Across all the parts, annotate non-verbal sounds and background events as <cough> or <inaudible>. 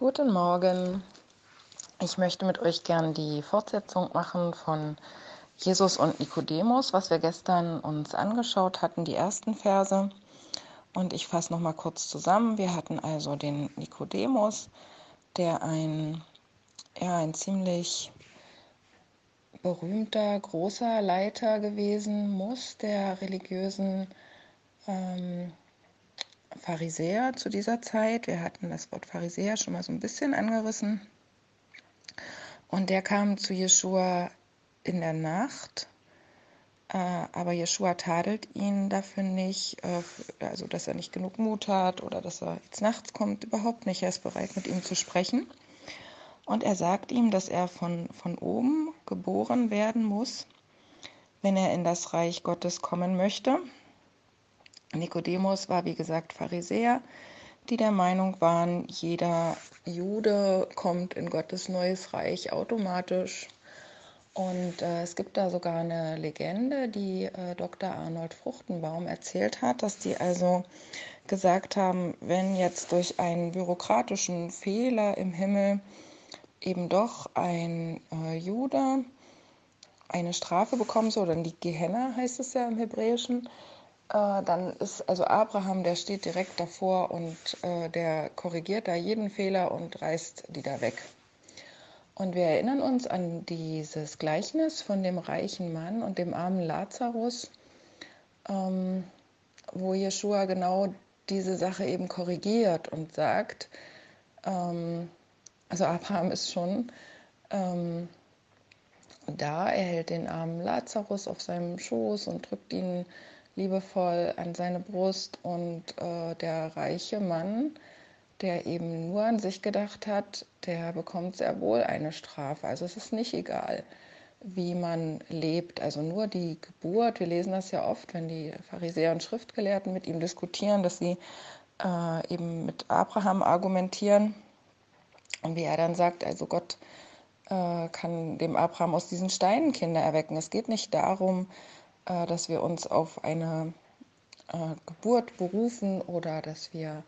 Guten Morgen. Ich möchte mit euch gern die Fortsetzung machen von Jesus und Nikodemus, was wir gestern uns angeschaut hatten, die ersten Verse. Und ich fasse noch mal kurz zusammen. Wir hatten also den Nikodemus, der ein, ja, ein ziemlich berühmter, großer Leiter gewesen muss der religiösen ähm, Pharisäer zu dieser Zeit. Wir hatten das Wort Pharisäer schon mal so ein bisschen angerissen. Und der kam zu Jeschua in der Nacht, äh, aber Jeschua tadelt ihn dafür nicht, äh, also dass er nicht genug Mut hat oder dass er jetzt nachts kommt, überhaupt nicht. Er ist bereit, mit ihm zu sprechen. Und er sagt ihm, dass er von, von oben geboren werden muss, wenn er in das Reich Gottes kommen möchte. Nikodemus war, wie gesagt, Pharisäer, die der Meinung waren, jeder Jude kommt in Gottes neues Reich automatisch. Und äh, es gibt da sogar eine Legende, die äh, Dr. Arnold Fruchtenbaum erzählt hat, dass die also gesagt haben, wenn jetzt durch einen bürokratischen Fehler im Himmel eben doch ein äh, Jude eine Strafe bekommen soll, oder die Gehenna heißt es ja im Hebräischen, äh, dann ist also Abraham, der steht direkt davor und äh, der korrigiert da jeden Fehler und reißt die da weg. Und wir erinnern uns an dieses Gleichnis von dem reichen Mann und dem armen Lazarus, ähm, wo Jeshua genau diese Sache eben korrigiert und sagt, ähm, also Abraham ist schon ähm, da, er hält den armen Lazarus auf seinem Schoß und drückt ihn liebevoll an seine Brust und äh, der reiche Mann, der eben nur an sich gedacht hat, der bekommt sehr wohl eine Strafe. Also es ist nicht egal, wie man lebt. Also nur die Geburt, wir lesen das ja oft, wenn die Pharisäer und Schriftgelehrten mit ihm diskutieren, dass sie äh, eben mit Abraham argumentieren und wie er dann sagt, also Gott äh, kann dem Abraham aus diesen Steinen Kinder erwecken. Es geht nicht darum, äh, dass wir uns auf eine äh, Geburt berufen oder dass wir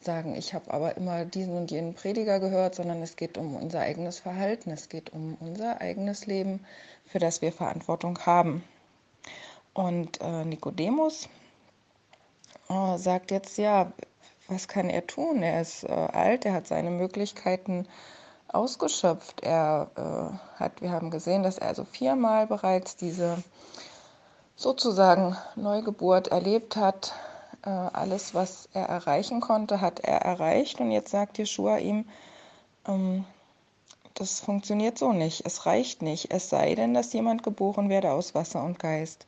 sagen, ich habe aber immer diesen und jenen Prediger gehört, sondern es geht um unser eigenes Verhalten, es geht um unser eigenes Leben, für das wir Verantwortung haben. Und äh, Nikodemus äh, sagt jetzt, ja, was kann er tun? Er ist äh, alt, er hat seine Möglichkeiten ausgeschöpft. Er äh, hat, wir haben gesehen, dass er also viermal bereits diese sozusagen Neugeburt erlebt hat. Äh, alles, was er erreichen konnte, hat er erreicht. Und jetzt sagt Jeschua ihm, ähm, das funktioniert so nicht. Es reicht nicht. Es sei denn, dass jemand geboren werde aus Wasser und Geist.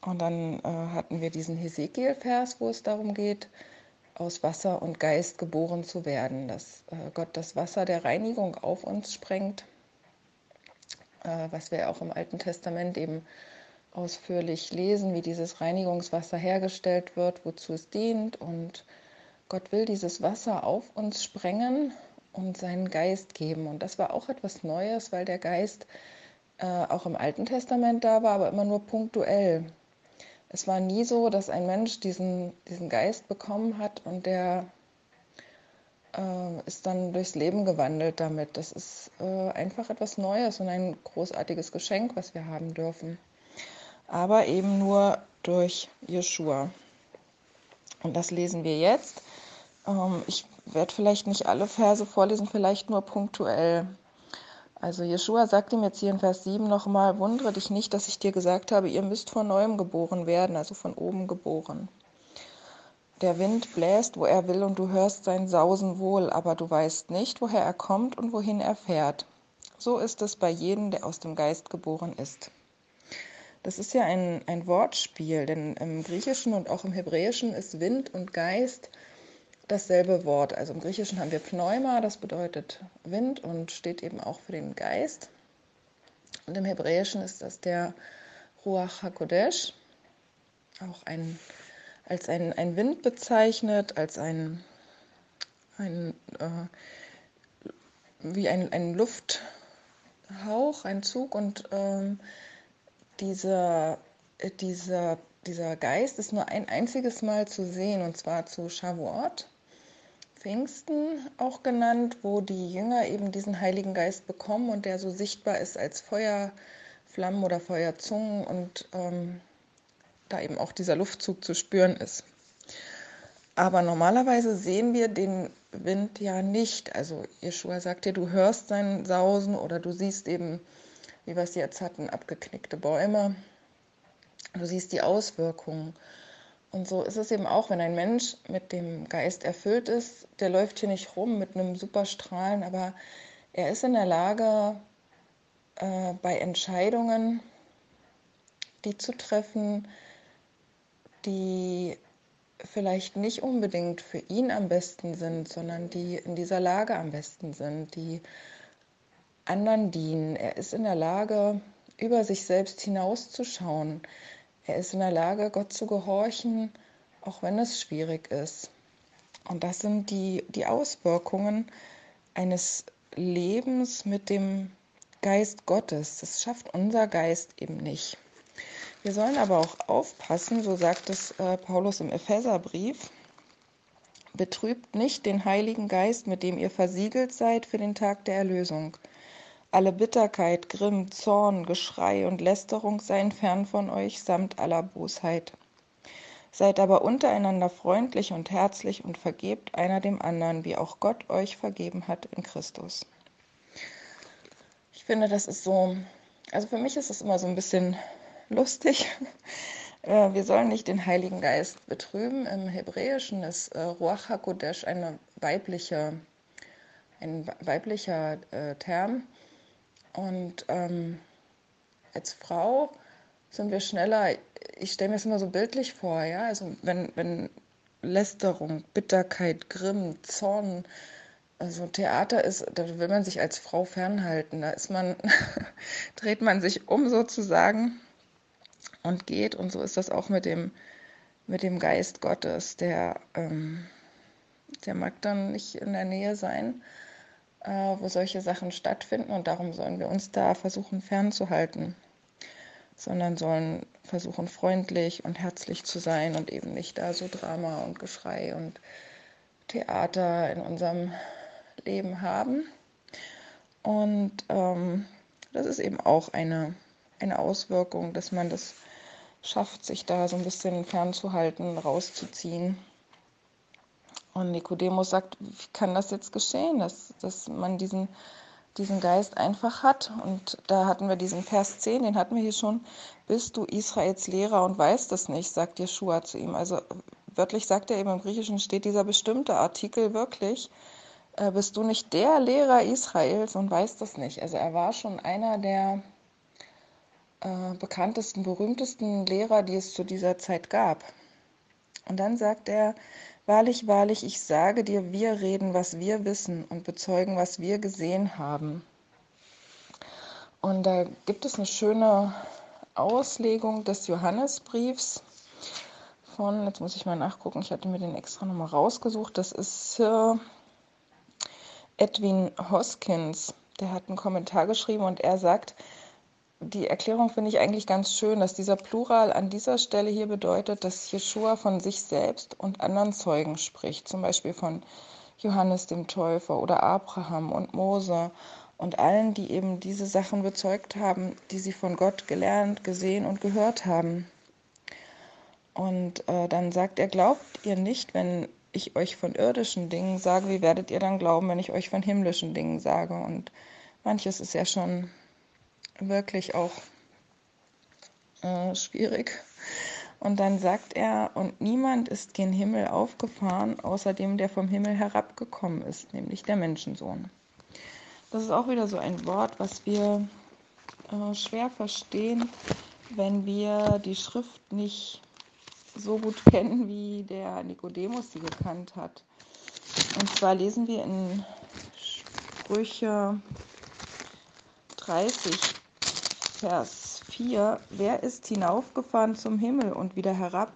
Und dann äh, hatten wir diesen Hesekiel-Vers, wo es darum geht, aus Wasser und Geist geboren zu werden, dass äh, Gott das Wasser der Reinigung auf uns sprengt, äh, was wir auch im Alten Testament eben ausführlich lesen, wie dieses Reinigungswasser hergestellt wird, wozu es dient. Und Gott will dieses Wasser auf uns sprengen und seinen Geist geben. Und das war auch etwas Neues, weil der Geist äh, auch im Alten Testament da war, aber immer nur punktuell. Es war nie so, dass ein Mensch diesen, diesen Geist bekommen hat und der äh, ist dann durchs Leben gewandelt damit. Das ist äh, einfach etwas Neues und ein großartiges Geschenk, was wir haben dürfen aber eben nur durch Jeshua. Und das lesen wir jetzt. Ähm, ich werde vielleicht nicht alle Verse vorlesen, vielleicht nur punktuell. Also Jeshua sagt ihm jetzt hier in Vers 7 nochmal, wundere dich nicht, dass ich dir gesagt habe, ihr müsst von neuem geboren werden, also von oben geboren. Der Wind bläst, wo er will, und du hörst sein Sausen wohl, aber du weißt nicht, woher er kommt und wohin er fährt. So ist es bei jedem, der aus dem Geist geboren ist. Das ist ja ein, ein Wortspiel, denn im Griechischen und auch im Hebräischen ist Wind und Geist dasselbe Wort. Also im Griechischen haben wir Pneuma, das bedeutet Wind und steht eben auch für den Geist. Und im Hebräischen ist das der Ruach HaKodesh, auch ein, als ein, ein Wind bezeichnet, als ein, ein äh, wie ein, ein Lufthauch, ein Zug und ähm, dieser, äh, dieser, dieser Geist ist nur ein einziges Mal zu sehen, und zwar zu Shavuot, Pfingsten auch genannt, wo die Jünger eben diesen Heiligen Geist bekommen und der so sichtbar ist als Feuerflammen oder Feuerzungen und ähm, da eben auch dieser Luftzug zu spüren ist. Aber normalerweise sehen wir den Wind ja nicht. Also Yeshua sagt dir, du hörst seinen Sausen oder du siehst eben, wie wir es jetzt hatten, abgeknickte Bäume. Du siehst die Auswirkungen. Und so ist es eben auch, wenn ein Mensch mit dem Geist erfüllt ist, der läuft hier nicht rum mit einem Superstrahlen, aber er ist in der Lage, äh, bei Entscheidungen die zu treffen, die vielleicht nicht unbedingt für ihn am besten sind, sondern die in dieser Lage am besten sind, die anderen dienen. Er ist in der Lage, über sich selbst hinauszuschauen. Er ist in der Lage, Gott zu gehorchen, auch wenn es schwierig ist. Und das sind die, die Auswirkungen eines Lebens mit dem Geist Gottes. Das schafft unser Geist eben nicht. Wir sollen aber auch aufpassen, so sagt es äh, Paulus im Epheserbrief, betrübt nicht den Heiligen Geist, mit dem ihr versiegelt seid für den Tag der Erlösung. Alle Bitterkeit, Grimm, Zorn, Geschrei und Lästerung seien fern von euch samt aller Bosheit. Seid aber untereinander freundlich und herzlich und vergebt einer dem anderen, wie auch Gott euch vergeben hat in Christus. Ich finde, das ist so, also für mich ist es immer so ein bisschen lustig. <laughs> Äh, wir sollen nicht den Heiligen Geist betrüben. Im Hebräischen ist äh, Ruach HaKodesh eine weibliche, ein weiblicher äh, Term. Und ähm, als Frau sind wir schneller, ich stelle mir es immer so bildlich vor, ja, also wenn, wenn Lästerung, Bitterkeit, Grimm, Zorn, also Theater ist, da will man sich als Frau fernhalten. Da ist man, <laughs> dreht man sich um sozusagen und geht. Und so ist das auch mit dem, mit dem Geist Gottes. Der, ähm, der mag dann nicht in der Nähe sein äh, wo solche Sachen stattfinden. Und darum sollen wir uns da versuchen fernzuhalten, sondern sollen versuchen freundlich und herzlich zu sein und eben nicht da so Drama und Geschrei und Theater in unserem Leben haben. Und ähm, das ist eben auch eine, eine Auswirkung, dass man das schafft, sich da so ein bisschen fernzuhalten, rauszuziehen. Und Nikodemus sagt, wie kann das jetzt geschehen, dass, dass man diesen, diesen Geist einfach hat? Und da hatten wir diesen Vers 10, den hatten wir hier schon. Bist du Israels Lehrer und weißt es nicht, sagt Jeschua zu ihm. Also wörtlich sagt er eben im Griechischen steht dieser bestimmte Artikel wirklich. Äh, bist du nicht der Lehrer Israels und weißt das nicht? Also er war schon einer der äh, bekanntesten, berühmtesten Lehrer, die es zu dieser Zeit gab. Und dann sagt er, Wahrlich, wahrlich, ich sage dir, wir reden, was wir wissen und bezeugen, was wir gesehen haben. Und da gibt es eine schöne Auslegung des Johannesbriefs von, jetzt muss ich mal nachgucken, ich hatte mir den extra nochmal rausgesucht, das ist Sir Edwin Hoskins, der hat einen Kommentar geschrieben und er sagt, die Erklärung finde ich eigentlich ganz schön, dass dieser Plural an dieser Stelle hier bedeutet, dass Jeschua von sich selbst und anderen Zeugen spricht, zum Beispiel von Johannes dem Täufer oder Abraham und Mose und allen, die eben diese Sachen bezeugt haben, die sie von Gott gelernt, gesehen und gehört haben. Und äh, dann sagt er, glaubt ihr nicht, wenn ich euch von irdischen Dingen sage, wie werdet ihr dann glauben, wenn ich euch von himmlischen Dingen sage? Und manches ist ja schon wirklich auch äh, schwierig. Und dann sagt er, und niemand ist gen Himmel aufgefahren, außer dem, der vom Himmel herabgekommen ist, nämlich der Menschensohn. Das ist auch wieder so ein Wort, was wir äh, schwer verstehen, wenn wir die Schrift nicht so gut <laughs> kennen, wie der Nikodemus sie gekannt hat. Und zwar lesen wir in Sprüche 30, Vers 4. Wer ist hinaufgefahren zum Himmel und wieder herab?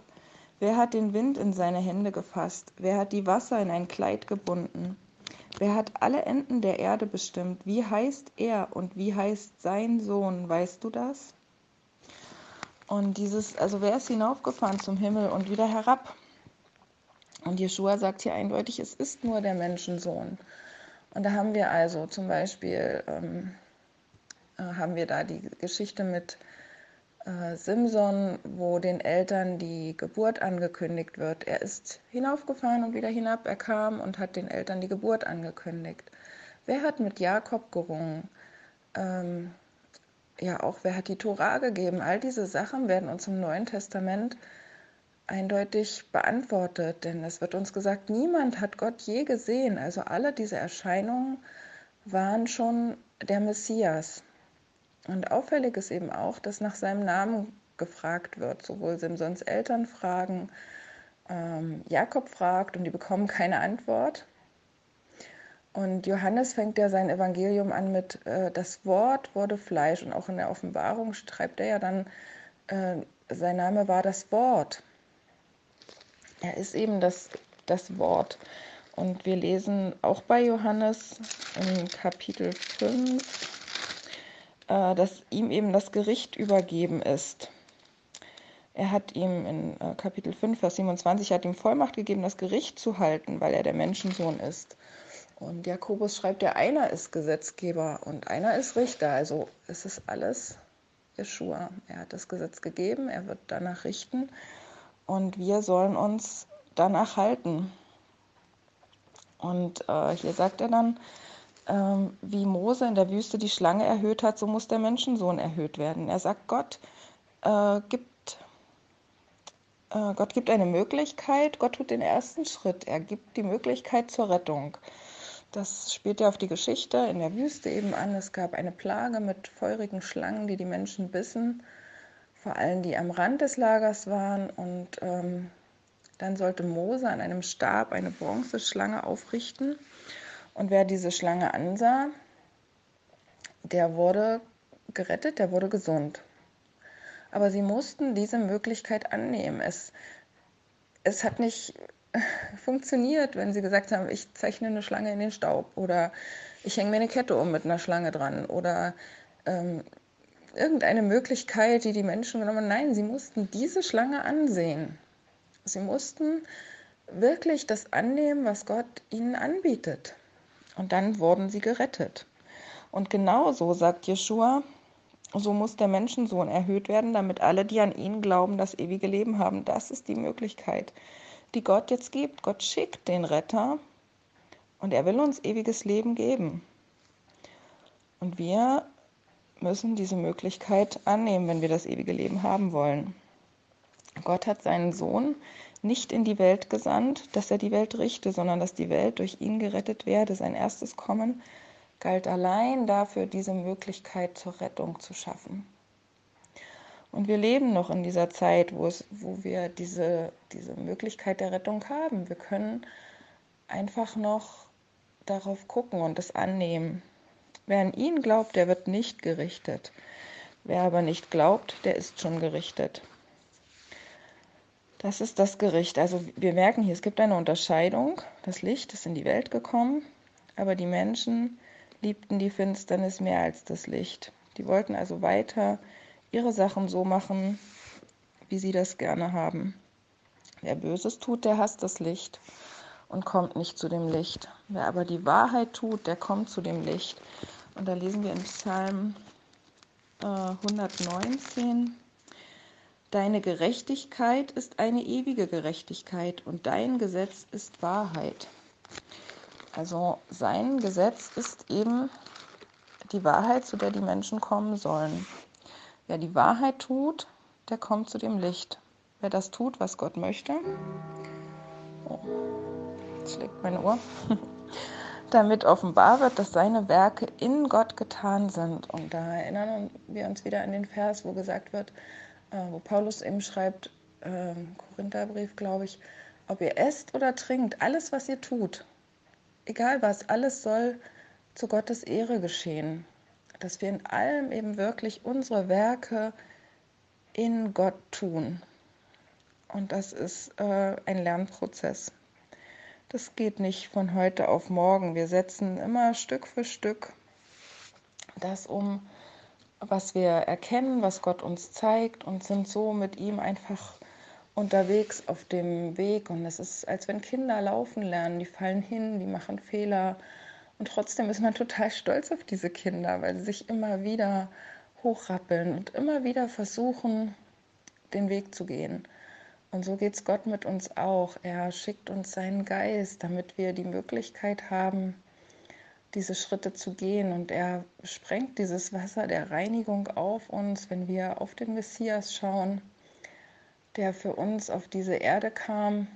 Wer hat den Wind in seine Hände gefasst? Wer hat die Wasser in ein Kleid gebunden? Wer hat alle Enden der Erde bestimmt? Wie heißt er und wie heißt sein Sohn? Weißt du das? Und dieses, also wer ist hinaufgefahren zum Himmel und wieder herab? Und Jeshua sagt hier eindeutig, es ist nur der Menschensohn. Und da haben wir also zum Beispiel, ähm, äh, haben wir da die Geschichte mit äh, Simson, wo den Eltern die Geburt angekündigt wird. Er ist hinaufgefahren und wieder hinab, er kam und hat den Eltern die Geburt angekündigt. Wer hat mit Jakob gerungen? Ähm, ja, auch wer hat die Tora gegeben? All diese Sachen werden uns im Neuen Testament eindeutig beantwortet, denn es wird uns gesagt, niemand hat Gott je gesehen. Also alle diese Erscheinungen waren schon der Messias. Und auffällig ist eben auch, dass nach seinem Namen gefragt wird. Sowohl Simsons Eltern fragen, ähm, Jakob fragt und die bekommen keine Antwort. Und Johannes fängt ja sein Evangelium an mit, äh, das Wort wurde Fleisch. Und auch in der Offenbarung schreibt er ja dann, äh, sein Name war das Wort. Er ist eben das, das Wort. Und wir lesen auch bei Johannes im Kapitel 5, äh, dass ihm eben das Gericht übergeben ist. Er hat ihm in äh, Kapitel 5, Vers 27, hat ihm Vollmacht gegeben, das Gericht zu halten, weil er der Menschensohn ist. Und Jakobus schreibt ja, einer ist Gesetzgeber und einer ist Richter. Also es ist alles Jeschua. Er hat das Gesetz gegeben, er wird danach richten und wir sollen uns danach halten. Und äh, hier sagt er dann, ähm, wie Mose in der Wüste die Schlange erhöht hat, so muss der Menschensohn erhöht werden. Er sagt, Gott äh, gibt, äh, Gott gibt eine Möglichkeit, Gott tut den ersten Schritt, er gibt die Möglichkeit zur Rettung. Das spielt ja auf die Geschichte in der Wüste eben an. Es gab eine Plage mit feurigen Schlangen, die die Menschen bissen vor allem die am Rand des Lagers waren. Und ähm, dann sollte Mose an einem Stab eine Bronzeschlange aufrichten. Und wer diese Schlange ansah, der wurde gerettet, der wurde gesund. Aber sie mussten diese Möglichkeit annehmen. Es, es hat nicht <laughs> funktioniert, wenn sie gesagt haben, ich zeichne eine Schlange in den Staub oder ich hänge mir eine Kette um mit einer Schlange dran oder ähm, irgendeine Möglichkeit, die die Menschen genommen haben. Nein, sie mussten diese Schlange ansehen. Sie mussten wirklich das annehmen, was Gott ihnen anbietet. Und dann wurden sie gerettet. Und genauso sagt Jeshua, so muss der Menschensohn erhöht werden, damit alle, die an ihn glauben, das ewige Leben haben. Das ist die Möglichkeit, die Gott jetzt gibt. Gott schickt den Retter und er will uns ewiges Leben geben. Und wir müssen diese Möglichkeit annehmen, wenn wir das ewige Leben haben wollen. Gott hat seinen Sohn nicht in die Welt gesandt, dass er die Welt richte, sondern dass die Welt durch ihn gerettet werde. Sein erstes Kommen galt allein dafür, diese Möglichkeit zur Rettung zu schaffen. Und wir leben noch in dieser Zeit, wo, es, wo wir diese, diese Möglichkeit der Rettung haben. Wir können einfach noch darauf gucken und es annehmen. Wer an ihn glaubt, der wird nicht gerichtet. Wer aber nicht glaubt, der ist schon gerichtet. Das ist das Gericht. Also wir merken hier, es gibt eine Unterscheidung. Das Licht ist in die Welt gekommen, aber die Menschen liebten die Finsternis mehr als das Licht. Die wollten also weiter ihre Sachen so machen, wie sie das gerne haben. Wer Böses tut, der hasst das Licht und kommt nicht zu dem Licht. Wer aber die Wahrheit tut, der kommt zu dem Licht. Und da lesen wir in Psalm äh, 119, Deine Gerechtigkeit ist eine ewige Gerechtigkeit und dein Gesetz ist Wahrheit. Also sein Gesetz ist eben die Wahrheit, zu der die Menschen kommen sollen. Wer die Wahrheit tut, der kommt zu dem Licht. Wer das tut, was Gott möchte, oh, schlägt meine Uhr, <laughs> damit offenbar wird, dass seine Werke in Gott getan sind. Und da erinnern wir uns wieder an den Vers, wo gesagt wird, wo Paulus eben schreibt, äh, Korintherbrief, glaube ich, ob ihr esst oder trinkt, alles, was ihr tut, egal was, alles soll zu Gottes Ehre geschehen. Dass wir in allem eben wirklich unsere Werke in Gott tun. Und das ist äh, ein Lernprozess. Das geht nicht von heute auf morgen. Wir setzen immer Stück für Stück das um, was wir erkennen, was Gott uns zeigt und sind so mit ihm einfach unterwegs auf dem Weg und es ist, als wenn Kinder laufen lernen, die fallen hin, die machen Fehler und trotzdem ist man total stolz auf diese Kinder, weil sie sich immer wieder hochrappeln und immer wieder versuchen, den Weg zu gehen. Und so geht es Gott mit uns auch. Er schickt uns seinen Geist, damit wir die Möglichkeit haben, diese Schritte zu gehen. Und er sprengt dieses Wasser der Reinigung auf uns, wenn wir auf den Messias schauen der für uns auf diese Erde kam,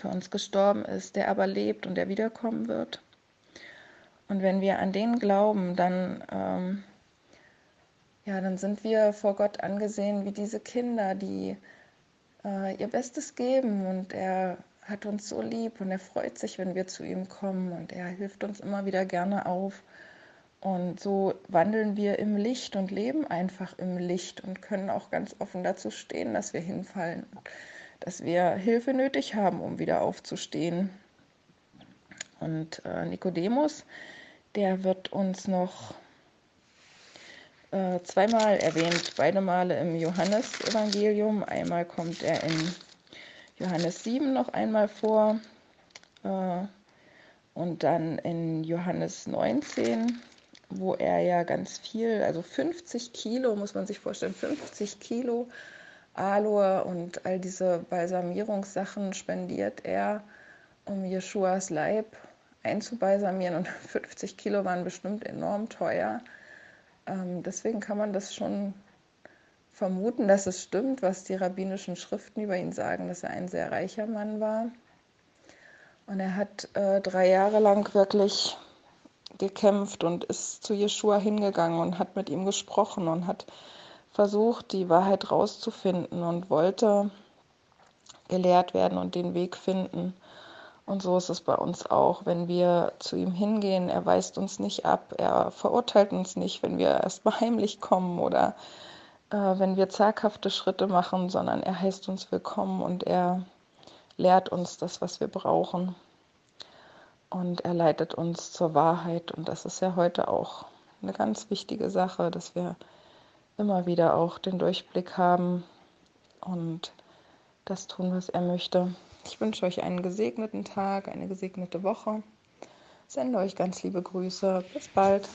für uns gestorben ist, der aber lebt und der wiederkommen wird. Und wenn wir an den glauben, dann, ähm, ja, dann sind wir vor Gott angesehen wie diese Kinder, die äh, ihr Bestes geben und er hat uns so lieb und er freut sich, wenn wir zu ihm kommen und er hilft uns immer wieder gerne auf. Und so wandeln wir im Licht und leben einfach im Licht und können auch ganz offen dazu stehen, dass wir hinfallen, dass wir Hilfe nötig haben, um wieder aufzustehen. Und äh, Nikodemus, der wird uns noch äh, zweimal erwähnt, beide Male im Johannesevangelium. Einmal kommt er in Johannes 7 noch einmal vor äh, und dann in Johannes 19 wo er ja ganz viel, also 50 Kilo, muss man sich vorstellen, 50 Kilo Aloe und all diese Balsamierungssachen spendiert er, um Jeschuas Leib einzubalsamieren. Und <laughs> 50 Kilo waren bestimmt enorm teuer. Ähm, deswegen kann man das schon vermuten, dass es stimmt, was die rabbinischen Schriften über ihn sagen, dass er ein sehr reicher Mann war. Und er hat äh, drei Jahre lang wirklich gekämpft und ist zu Jeshua hingegangen und hat mit ihm gesprochen und hat versucht, die Wahrheit rauszufinden und wollte gelehrt werden und den Weg finden. Und so ist es bei uns auch, wenn wir zu ihm hingehen. Er weist uns nicht ab, er verurteilt uns nicht, wenn wir erst mal heimlich kommen oder äh, wenn wir zaghafte Schritte machen, sondern er heißt uns willkommen und er lehrt uns das, was wir brauchen und er leitet uns zur Wahrheit. Und das ist ja heute auch eine ganz wichtige Sache, dass wir immer wieder auch den Durchblick haben und das tun, was er möchte. Ich wünsche euch einen gesegneten Tag, eine gesegnete Woche. Sende euch ganz liebe Grüße. Bis bald.